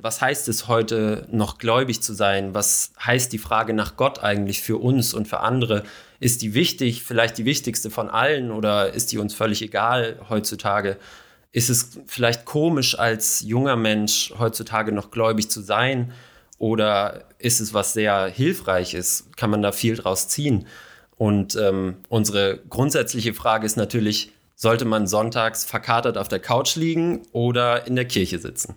Was heißt es heute noch gläubig zu sein? Was heißt die Frage nach Gott eigentlich für uns und für andere? Ist die wichtig, vielleicht die wichtigste von allen oder ist die uns völlig egal heutzutage? Ist es vielleicht komisch als junger Mensch heutzutage noch gläubig zu sein? Oder ist es was sehr Hilfreiches? Kann man da viel draus ziehen? Und ähm, unsere grundsätzliche Frage ist natürlich, sollte man sonntags verkatert auf der Couch liegen oder in der Kirche sitzen?